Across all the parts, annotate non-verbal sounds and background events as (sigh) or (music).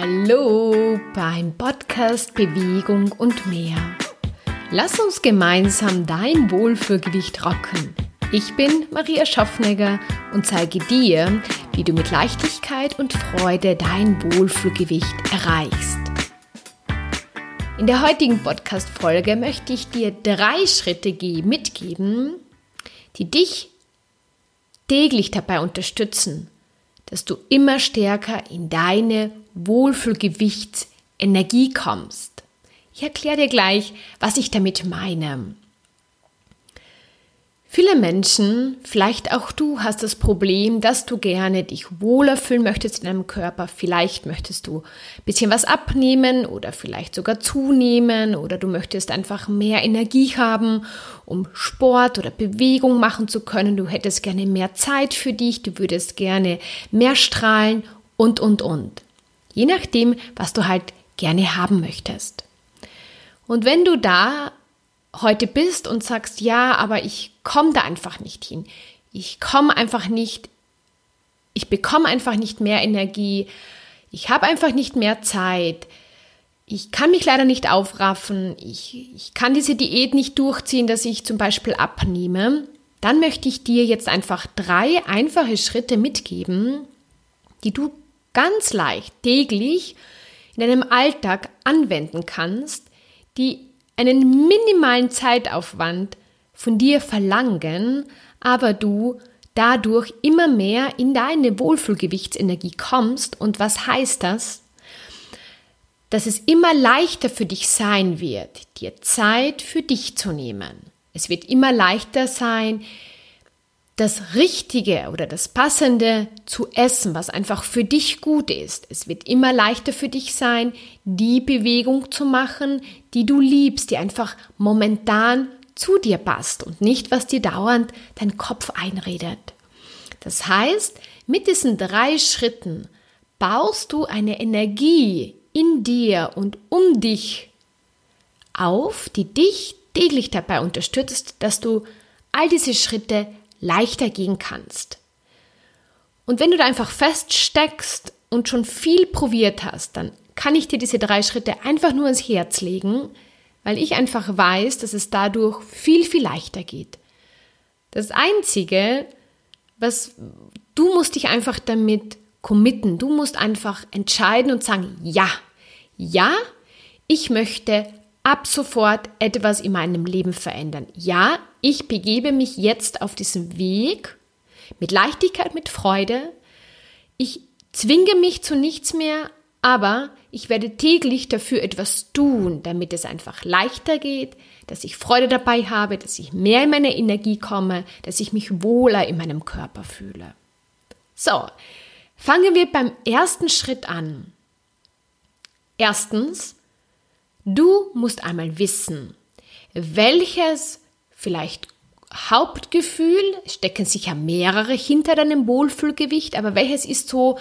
Hallo beim Podcast Bewegung und mehr. Lass uns gemeinsam dein Wohlfühlgewicht rocken. Ich bin Maria Schaffnegger und zeige dir, wie du mit Leichtigkeit und Freude dein Wohlfühlgewicht erreichst. In der heutigen Podcast-Folge möchte ich dir drei Schritte mitgeben, die dich täglich dabei unterstützen, dass du immer stärker in deine Wohlfühlgewichtsenergie kommst. Ich erkläre dir gleich, was ich damit meine. Viele Menschen, vielleicht auch du, hast das Problem, dass du gerne dich wohler fühlen möchtest in deinem Körper. Vielleicht möchtest du ein bisschen was abnehmen oder vielleicht sogar zunehmen oder du möchtest einfach mehr Energie haben, um Sport oder Bewegung machen zu können. Du hättest gerne mehr Zeit für dich, du würdest gerne mehr strahlen und, und, und. Je nachdem, was du halt gerne haben möchtest. Und wenn du da heute bist und sagst, ja, aber ich komme da einfach nicht hin. Ich komme einfach nicht, ich bekomme einfach nicht mehr Energie. Ich habe einfach nicht mehr Zeit. Ich kann mich leider nicht aufraffen. Ich, ich kann diese Diät nicht durchziehen, dass ich zum Beispiel abnehme. Dann möchte ich dir jetzt einfach drei einfache Schritte mitgeben, die du ganz leicht täglich in deinem Alltag anwenden kannst, die einen minimalen Zeitaufwand von dir verlangen, aber du dadurch immer mehr in deine Wohlfühlgewichtsenergie kommst. Und was heißt das? Dass es immer leichter für dich sein wird, dir Zeit für dich zu nehmen. Es wird immer leichter sein, das Richtige oder das Passende zu essen, was einfach für dich gut ist. Es wird immer leichter für dich sein, die Bewegung zu machen, die du liebst, die einfach momentan zu dir passt und nicht, was dir dauernd dein Kopf einredet. Das heißt, mit diesen drei Schritten baust du eine Energie in dir und um dich auf, die dich täglich dabei unterstützt, dass du all diese Schritte leichter gehen kannst. Und wenn du da einfach feststeckst und schon viel probiert hast, dann kann ich dir diese drei Schritte einfach nur ins Herz legen, weil ich einfach weiß, dass es dadurch viel, viel leichter geht. Das Einzige, was du musst dich einfach damit committen, du musst einfach entscheiden und sagen, ja, ja, ich möchte ab sofort etwas in meinem Leben verändern. Ja, ich begebe mich jetzt auf diesen Weg mit Leichtigkeit, mit Freude. Ich zwinge mich zu nichts mehr, aber ich werde täglich dafür etwas tun, damit es einfach leichter geht, dass ich Freude dabei habe, dass ich mehr in meine Energie komme, dass ich mich wohler in meinem Körper fühle. So, fangen wir beim ersten Schritt an. Erstens, Du musst einmal wissen, welches vielleicht Hauptgefühl, stecken sicher mehrere hinter deinem Wohlfühlgewicht, aber welches ist so,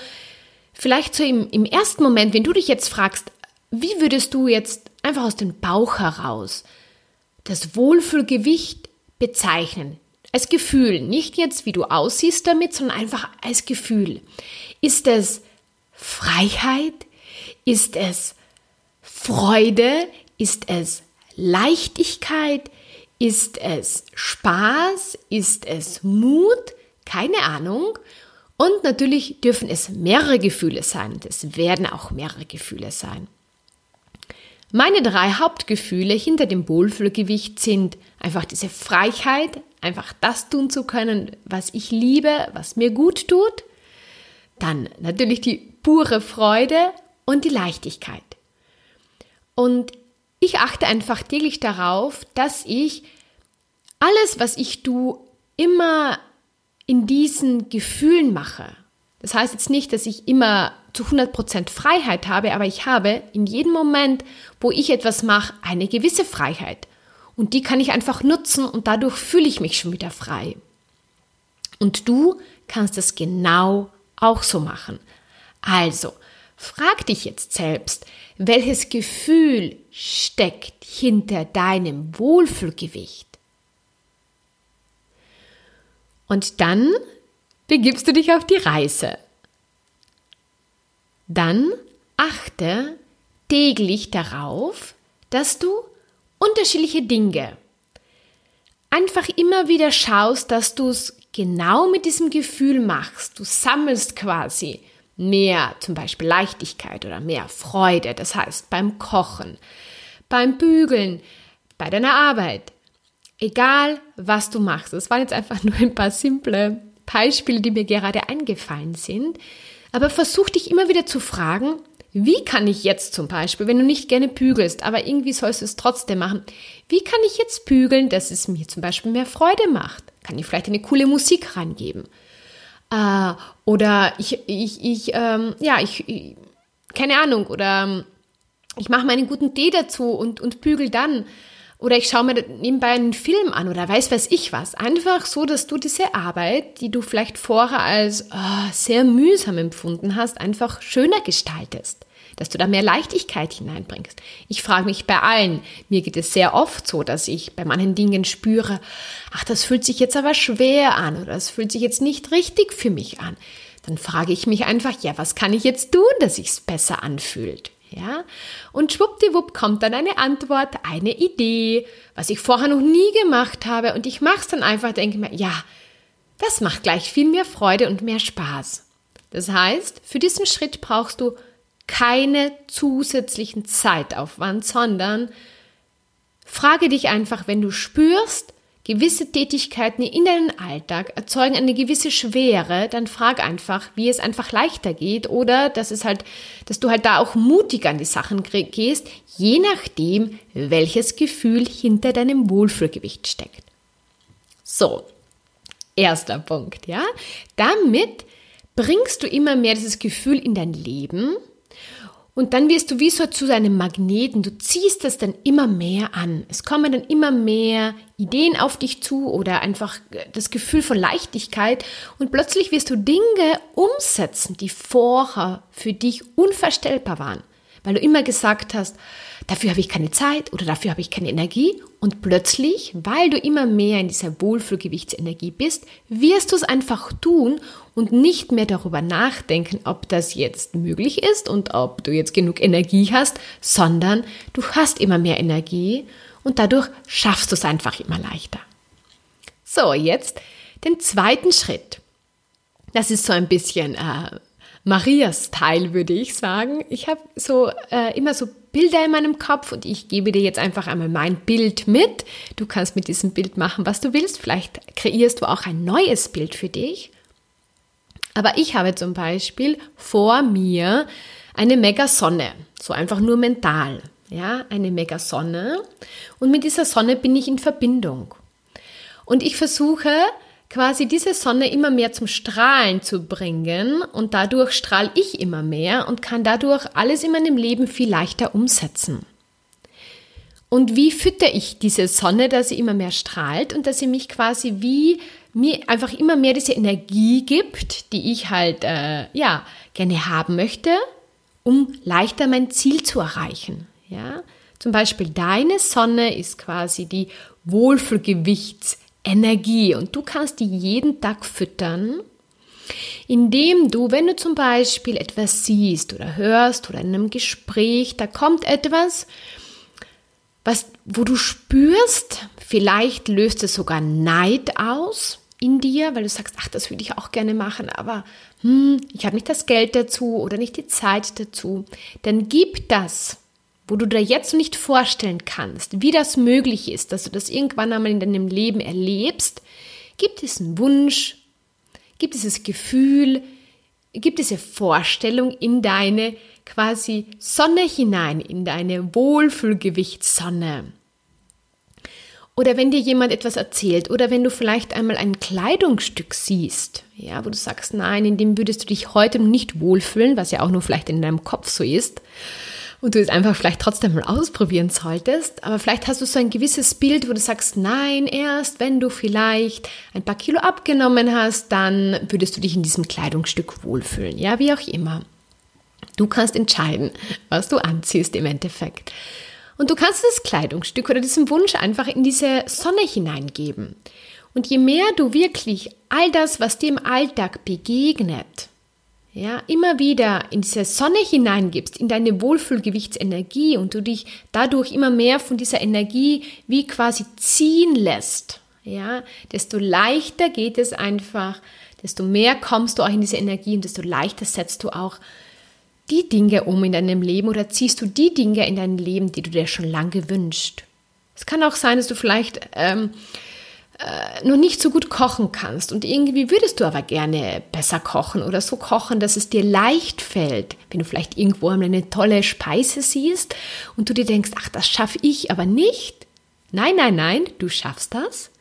vielleicht so im, im ersten Moment, wenn du dich jetzt fragst, wie würdest du jetzt einfach aus dem Bauch heraus das Wohlfühlgewicht bezeichnen? Als Gefühl, nicht jetzt, wie du aussiehst damit, sondern einfach als Gefühl. Ist es Freiheit? Ist es Freude? Ist es Leichtigkeit? Ist es Spaß? Ist es Mut? Keine Ahnung. Und natürlich dürfen es mehrere Gefühle sein es werden auch mehrere Gefühle sein. Meine drei Hauptgefühle hinter dem Wohlfühlgewicht sind einfach diese Freiheit, einfach das tun zu können, was ich liebe, was mir gut tut. Dann natürlich die pure Freude und die Leichtigkeit. Und ich achte einfach täglich darauf, dass ich alles, was ich tue, immer in diesen Gefühlen mache. Das heißt jetzt nicht, dass ich immer zu 100% Freiheit habe, aber ich habe in jedem Moment, wo ich etwas mache, eine gewisse Freiheit. Und die kann ich einfach nutzen und dadurch fühle ich mich schon wieder frei. Und du kannst es genau auch so machen. Also, Frag dich jetzt selbst, welches Gefühl steckt hinter deinem Wohlfühlgewicht? Und dann begibst du dich auf die Reise. Dann achte täglich darauf, dass du unterschiedliche Dinge einfach immer wieder schaust, dass du es genau mit diesem Gefühl machst. Du sammelst quasi mehr zum Beispiel Leichtigkeit oder mehr Freude. Das heißt beim Kochen, beim Bügeln, bei deiner Arbeit. Egal, was du machst. Das waren jetzt einfach (laughs) nur ein paar simple Beispiele, die mir gerade eingefallen sind. Aber versuch dich immer wieder zu fragen, wie kann ich jetzt zum Beispiel, wenn du nicht gerne bügelst, aber irgendwie sollst du es trotzdem machen, wie kann ich jetzt bügeln, dass es mir zum Beispiel mehr Freude macht? Kann ich vielleicht eine coole Musik rangeben? Äh, oder ich, ich, ich, ähm, ja, ich, keine Ahnung, oder ähm, ich mache mir einen guten Tee dazu und, und bügel dann. Oder ich schaue mir nebenbei einen Film an oder weiß was ich was. Einfach so, dass du diese Arbeit, die du vielleicht vorher als oh, sehr mühsam empfunden hast, einfach schöner gestaltest dass du da mehr Leichtigkeit hineinbringst. Ich frage mich bei allen, mir geht es sehr oft so, dass ich bei manchen Dingen spüre, ach, das fühlt sich jetzt aber schwer an oder das fühlt sich jetzt nicht richtig für mich an. Dann frage ich mich einfach, ja, was kann ich jetzt tun, dass sich's besser anfühlt? Ja? Und schwuppdiwupp kommt dann eine Antwort, eine Idee, was ich vorher noch nie gemacht habe und ich mache es dann einfach, denke mir, ja, das macht gleich viel mehr Freude und mehr Spaß. Das heißt, für diesen Schritt brauchst du keine zusätzlichen Zeitaufwand, sondern frage dich einfach, wenn du spürst, gewisse Tätigkeiten in deinem Alltag erzeugen eine gewisse Schwere, dann frag einfach, wie es einfach leichter geht oder dass es halt, dass du halt da auch mutig an die Sachen gehst, je nachdem, welches Gefühl hinter deinem Wohlfühlgewicht steckt. So. Erster Punkt, ja? Damit bringst du immer mehr dieses Gefühl in dein Leben, und dann wirst du wie so zu einem Magneten. Du ziehst es dann immer mehr an. Es kommen dann immer mehr Ideen auf dich zu oder einfach das Gefühl von Leichtigkeit. Und plötzlich wirst du Dinge umsetzen, die vorher für dich unvorstellbar waren. Weil du immer gesagt hast, dafür habe ich keine Zeit oder dafür habe ich keine Energie. Und plötzlich, weil du immer mehr in dieser Wohlfühlgewichtsenergie bist, wirst du es einfach tun und nicht mehr darüber nachdenken, ob das jetzt möglich ist und ob du jetzt genug Energie hast, sondern du hast immer mehr Energie und dadurch schaffst du es einfach immer leichter. So, jetzt den zweiten Schritt. Das ist so ein bisschen äh, Marias Teil, würde ich sagen. Ich habe so äh, immer so Bilder in meinem Kopf und ich gebe dir jetzt einfach einmal mein Bild mit. Du kannst mit diesem Bild machen, was du willst. Vielleicht kreierst du auch ein neues Bild für dich. Aber ich habe zum Beispiel vor mir eine Mega-Sonne, so einfach nur mental. Ja, eine Mega-Sonne. Und mit dieser Sonne bin ich in Verbindung. Und ich versuche, quasi diese Sonne immer mehr zum Strahlen zu bringen und dadurch strahle ich immer mehr und kann dadurch alles in meinem Leben viel leichter umsetzen. Und wie fütter ich diese Sonne, dass sie immer mehr strahlt und dass sie mich quasi wie mir einfach immer mehr diese Energie gibt, die ich halt äh, ja gerne haben möchte, um leichter mein Ziel zu erreichen. Ja, zum Beispiel deine Sonne ist quasi die Wohlfühlgewichts Energie. Und du kannst die jeden Tag füttern, indem du, wenn du zum Beispiel etwas siehst oder hörst oder in einem Gespräch, da kommt etwas, was, wo du spürst, vielleicht löst es sogar Neid aus in dir, weil du sagst, ach, das würde ich auch gerne machen, aber hm, ich habe nicht das Geld dazu oder nicht die Zeit dazu, dann gib das wo du dir jetzt nicht vorstellen kannst, wie das möglich ist, dass du das irgendwann einmal in deinem Leben erlebst, gibt es einen Wunsch, gibt es das Gefühl, gibt es eine Vorstellung in deine quasi Sonne hinein, in deine Wohlfühlgewichtssonne. Oder wenn dir jemand etwas erzählt oder wenn du vielleicht einmal ein Kleidungsstück siehst, ja, wo du sagst, nein, in dem würdest du dich heute nicht wohlfühlen, was ja auch nur vielleicht in deinem Kopf so ist, und du es einfach vielleicht trotzdem mal ausprobieren solltest. Aber vielleicht hast du so ein gewisses Bild, wo du sagst, nein, erst wenn du vielleicht ein paar Kilo abgenommen hast, dann würdest du dich in diesem Kleidungsstück wohlfühlen. Ja, wie auch immer. Du kannst entscheiden, was du anziehst im Endeffekt. Und du kannst das Kleidungsstück oder diesen Wunsch einfach in diese Sonne hineingeben. Und je mehr du wirklich all das, was dir im Alltag begegnet, ja, immer wieder in diese Sonne hineingibst, in deine Wohlfühlgewichtsenergie und du dich dadurch immer mehr von dieser Energie wie quasi ziehen lässt, ja, desto leichter geht es einfach, desto mehr kommst du auch in diese Energie und desto leichter setzt du auch die Dinge um in deinem Leben oder ziehst du die Dinge in dein Leben, die du dir schon lange wünschst. Es kann auch sein, dass du vielleicht ähm, äh, noch nicht so gut kochen kannst und irgendwie würdest du aber gerne besser kochen oder so kochen, dass es dir leicht fällt, wenn du vielleicht irgendwo eine tolle Speise siehst und du dir denkst, ach, das schaffe ich aber nicht. Nein, nein, nein, du schaffst das.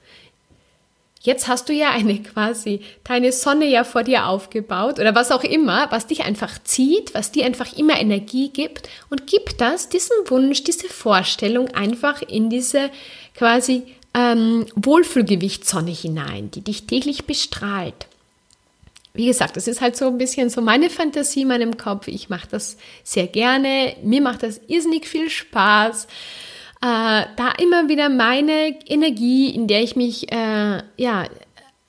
Jetzt hast du ja eine (laughs) quasi deine Sonne ja vor dir aufgebaut oder was auch immer, was dich einfach zieht, was dir einfach immer Energie gibt und gib das, diesen Wunsch, diese Vorstellung einfach in diese quasi ähm, Wohlfühlgewichtssonne hinein, die dich täglich bestrahlt. Wie gesagt, das ist halt so ein bisschen so meine Fantasie in meinem Kopf. Ich mache das sehr gerne. Mir macht das irrsinnig viel Spaß. Äh, da immer wieder meine Energie, in der ich mich, äh, ja,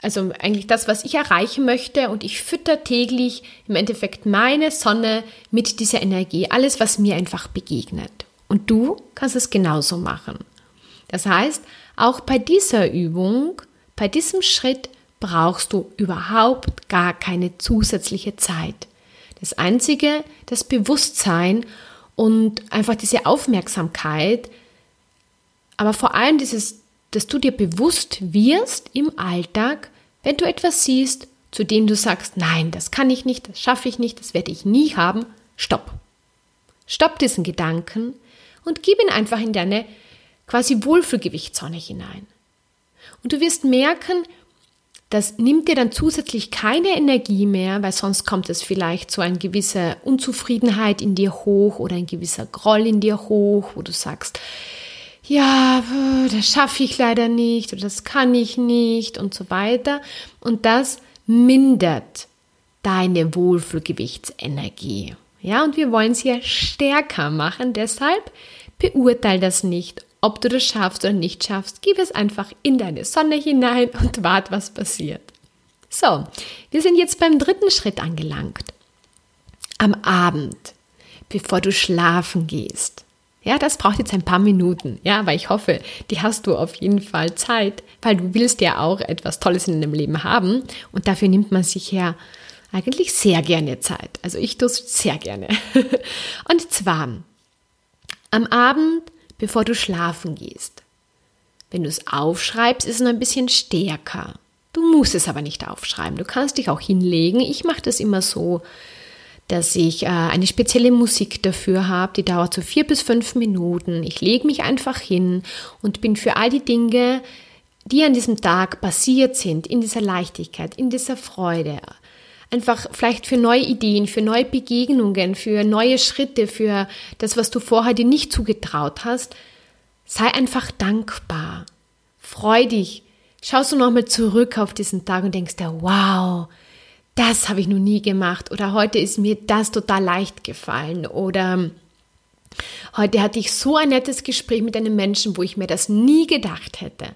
also eigentlich das, was ich erreichen möchte und ich fütter täglich im Endeffekt meine Sonne mit dieser Energie, alles, was mir einfach begegnet. Und du kannst es genauso machen. Das heißt, auch bei dieser Übung, bei diesem Schritt brauchst du überhaupt gar keine zusätzliche Zeit. Das Einzige, das Bewusstsein und einfach diese Aufmerksamkeit, aber vor allem dieses, dass du dir bewusst wirst im Alltag, wenn du etwas siehst, zu dem du sagst, nein, das kann ich nicht, das schaffe ich nicht, das werde ich nie haben, stopp. Stopp diesen Gedanken und gib ihn einfach in deine quasi Wohlfühlgewichtszone hinein. Und du wirst merken, das nimmt dir dann zusätzlich keine Energie mehr, weil sonst kommt es vielleicht zu einer gewissen Unzufriedenheit in dir hoch oder ein gewisser Groll in dir hoch, wo du sagst, ja, das schaffe ich leider nicht oder das kann ich nicht und so weiter. Und das mindert deine Wohlfühlgewichtsenergie. Ja, und wir wollen es ja stärker machen, deshalb beurteil das nicht ob du das schaffst oder nicht schaffst, gib es einfach in deine Sonne hinein und wart, was passiert. So, wir sind jetzt beim dritten Schritt angelangt. Am Abend, bevor du schlafen gehst. Ja, das braucht jetzt ein paar Minuten, ja, aber ich hoffe, die hast du auf jeden Fall Zeit, weil du willst ja auch etwas Tolles in deinem Leben haben und dafür nimmt man sich ja eigentlich sehr gerne Zeit. Also ich tue es sehr gerne. (laughs) Und zwar am Abend bevor du schlafen gehst. Wenn du es aufschreibst, ist es noch ein bisschen stärker. Du musst es aber nicht aufschreiben. Du kannst dich auch hinlegen. Ich mache das immer so, dass ich äh, eine spezielle Musik dafür habe, die dauert so vier bis fünf Minuten. Ich lege mich einfach hin und bin für all die Dinge, die an diesem Tag passiert sind, in dieser Leichtigkeit, in dieser Freude, einfach vielleicht für neue Ideen, für neue Begegnungen, für neue Schritte, für das, was du vorher dir nicht zugetraut hast. Sei einfach dankbar. Freu dich. Schaust du nochmal zurück auf diesen Tag und denkst dir, wow, das habe ich noch nie gemacht oder heute ist mir das total leicht gefallen oder heute hatte ich so ein nettes Gespräch mit einem Menschen, wo ich mir das nie gedacht hätte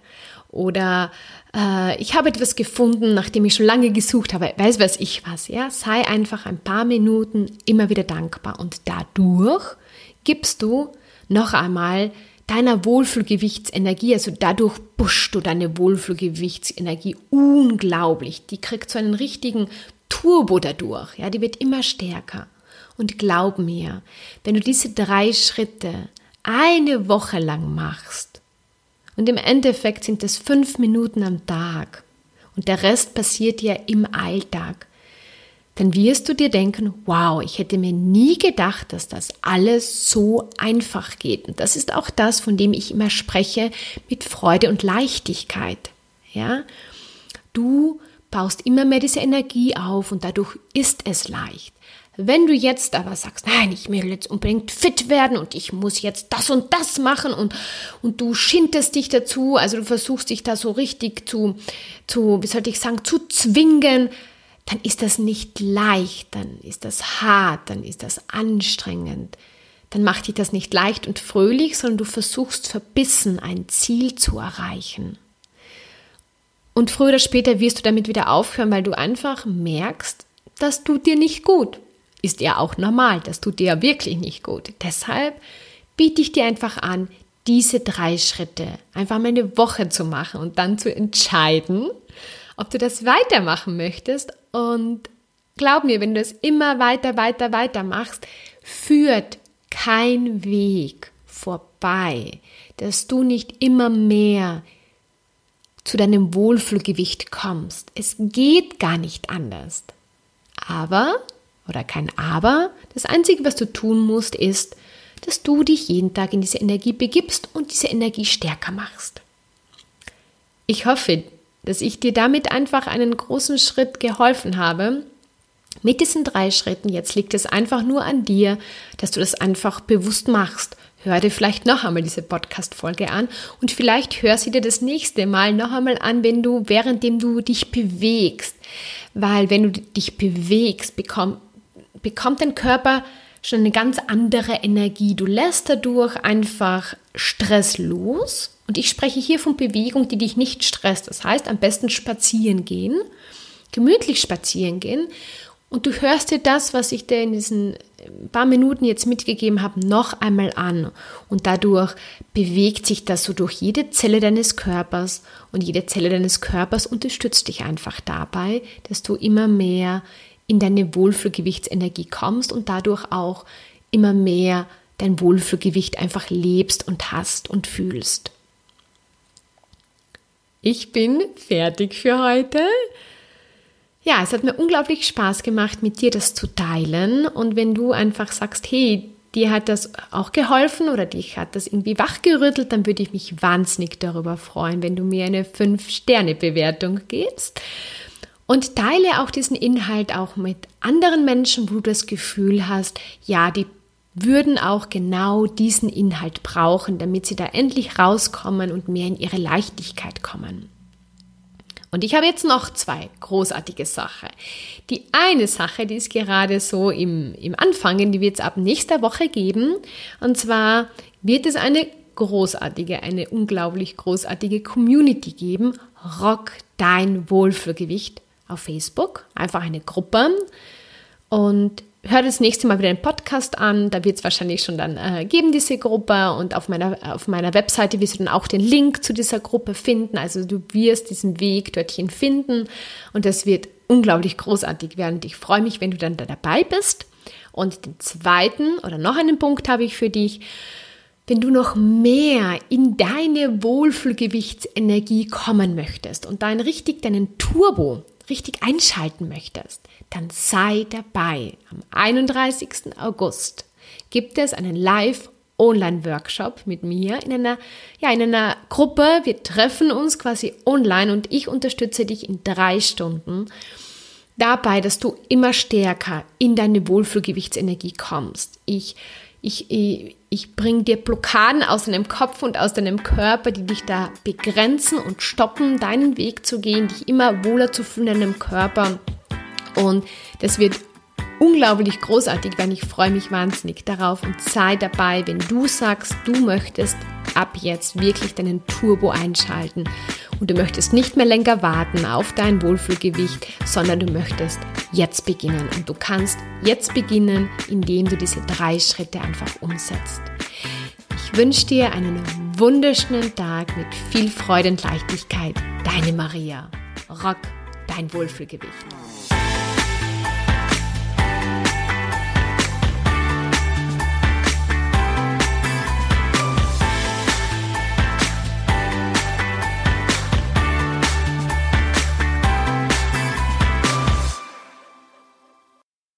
oder äh, ich habe etwas gefunden, nachdem ich schon lange gesucht habe, weiß was ich was, ja, sei einfach ein paar Minuten immer wieder dankbar und dadurch gibst du noch einmal deiner Wohlfühlgewichtsenergie, also dadurch pushst du deine Wohlfühlgewichtsenergie unglaublich. Die kriegt so einen richtigen Turbo dadurch, ja, die wird immer stärker. Und glaub mir, wenn du diese drei Schritte eine Woche lang machst, und im Endeffekt sind es fünf Minuten am Tag. Und der Rest passiert ja im Alltag. Dann wirst du dir denken, wow, ich hätte mir nie gedacht, dass das alles so einfach geht. Und das ist auch das, von dem ich immer spreche, mit Freude und Leichtigkeit. Ja? Du baust immer mehr diese Energie auf und dadurch ist es leicht. Wenn du jetzt aber sagst, nein, ich will jetzt unbedingt fit werden und ich muss jetzt das und das machen und, und du schindest dich dazu, also du versuchst dich da so richtig zu, zu, wie sollte ich sagen, zu zwingen, dann ist das nicht leicht, dann ist das hart, dann ist das anstrengend. Dann macht dich das nicht leicht und fröhlich, sondern du versuchst verbissen ein Ziel zu erreichen. Und früher oder später wirst du damit wieder aufhören, weil du einfach merkst, das tut dir nicht gut. Ist ja auch normal, das tut dir ja wirklich nicht gut. Deshalb biete ich dir einfach an, diese drei Schritte einfach mal eine Woche zu machen und dann zu entscheiden, ob du das weitermachen möchtest. Und glaub mir, wenn du es immer weiter, weiter, weiter machst, führt kein Weg vorbei, dass du nicht immer mehr zu deinem Wohlfühlgewicht kommst. Es geht gar nicht anders. Aber, oder kein Aber, das Einzige, was du tun musst, ist, dass du dich jeden Tag in diese Energie begibst und diese Energie stärker machst. Ich hoffe, dass ich dir damit einfach einen großen Schritt geholfen habe. Mit diesen drei Schritten, jetzt liegt es einfach nur an dir, dass du das einfach bewusst machst. Hör dir vielleicht noch einmal diese Podcast-Folge an und vielleicht hör sie dir das nächste Mal noch einmal an, wenn du, währenddem du dich bewegst. Weil wenn du dich bewegst, bekomm, bekommt dein Körper schon eine ganz andere Energie. Du lässt dadurch einfach Stress los. Und ich spreche hier von Bewegung, die dich nicht stresst. Das heißt, am besten spazieren gehen, gemütlich spazieren gehen. Und du hörst dir das, was ich dir in diesen paar Minuten jetzt mitgegeben habe, noch einmal an. Und dadurch bewegt sich das so durch jede Zelle deines Körpers. Und jede Zelle deines Körpers unterstützt dich einfach dabei, dass du immer mehr in deine Wohlfühlgewichtsenergie kommst und dadurch auch immer mehr dein Wohlfühlgewicht einfach lebst und hast und fühlst. Ich bin fertig für heute. Ja, es hat mir unglaublich Spaß gemacht, mit dir das zu teilen. Und wenn du einfach sagst, hey, dir hat das auch geholfen oder dich hat das irgendwie wachgerüttelt, dann würde ich mich wahnsinnig darüber freuen, wenn du mir eine 5-Sterne-Bewertung gibst. Und teile auch diesen Inhalt auch mit anderen Menschen, wo du das Gefühl hast, ja, die würden auch genau diesen Inhalt brauchen, damit sie da endlich rauskommen und mehr in ihre Leichtigkeit kommen. Und ich habe jetzt noch zwei großartige Sachen. Die eine Sache, die ist gerade so im, im Anfangen, die wird es ab nächster Woche geben. Und zwar wird es eine großartige, eine unglaublich großartige Community geben. Rock dein Wohlfühlgewicht auf Facebook, einfach eine Gruppe. Und hör das nächste Mal wieder den Podcast an. Da wird es wahrscheinlich schon dann äh, geben, diese Gruppe. Und auf meiner, auf meiner Webseite wirst du dann auch den Link zu dieser Gruppe finden. Also du wirst diesen Weg dorthin finden. Und das wird unglaublich großartig werden. Und ich freue mich, wenn du dann da dabei bist. Und den zweiten oder noch einen Punkt habe ich für dich. Wenn du noch mehr in deine Wohlfühlgewichtsenergie kommen möchtest und dann richtig deinen Turbo richtig einschalten möchtest, dann sei dabei. Am 31. August gibt es einen Live Online-Workshop mit mir in einer, ja, in einer Gruppe. Wir treffen uns quasi online und ich unterstütze dich in drei Stunden dabei, dass du immer stärker in deine Wohlfühlgewichtsenergie kommst. Ich ich, ich, bringe dir Blockaden aus deinem Kopf und aus deinem Körper, die dich da begrenzen und stoppen, deinen Weg zu gehen, dich immer wohler zu fühlen in deinem Körper. Und das wird unglaublich großartig werden. Ich freue mich wahnsinnig darauf und sei dabei, wenn du sagst, du möchtest ab jetzt wirklich deinen Turbo einschalten und du möchtest nicht mehr länger warten auf dein Wohlfühlgewicht, sondern du möchtest jetzt beginnen. Und du kannst jetzt beginnen, indem du diese drei Schritte einfach umsetzt. Ich wünsche dir einen wunderschönen Tag mit viel Freude und Leichtigkeit. Deine Maria. Rock dein Wohlfühlgewicht.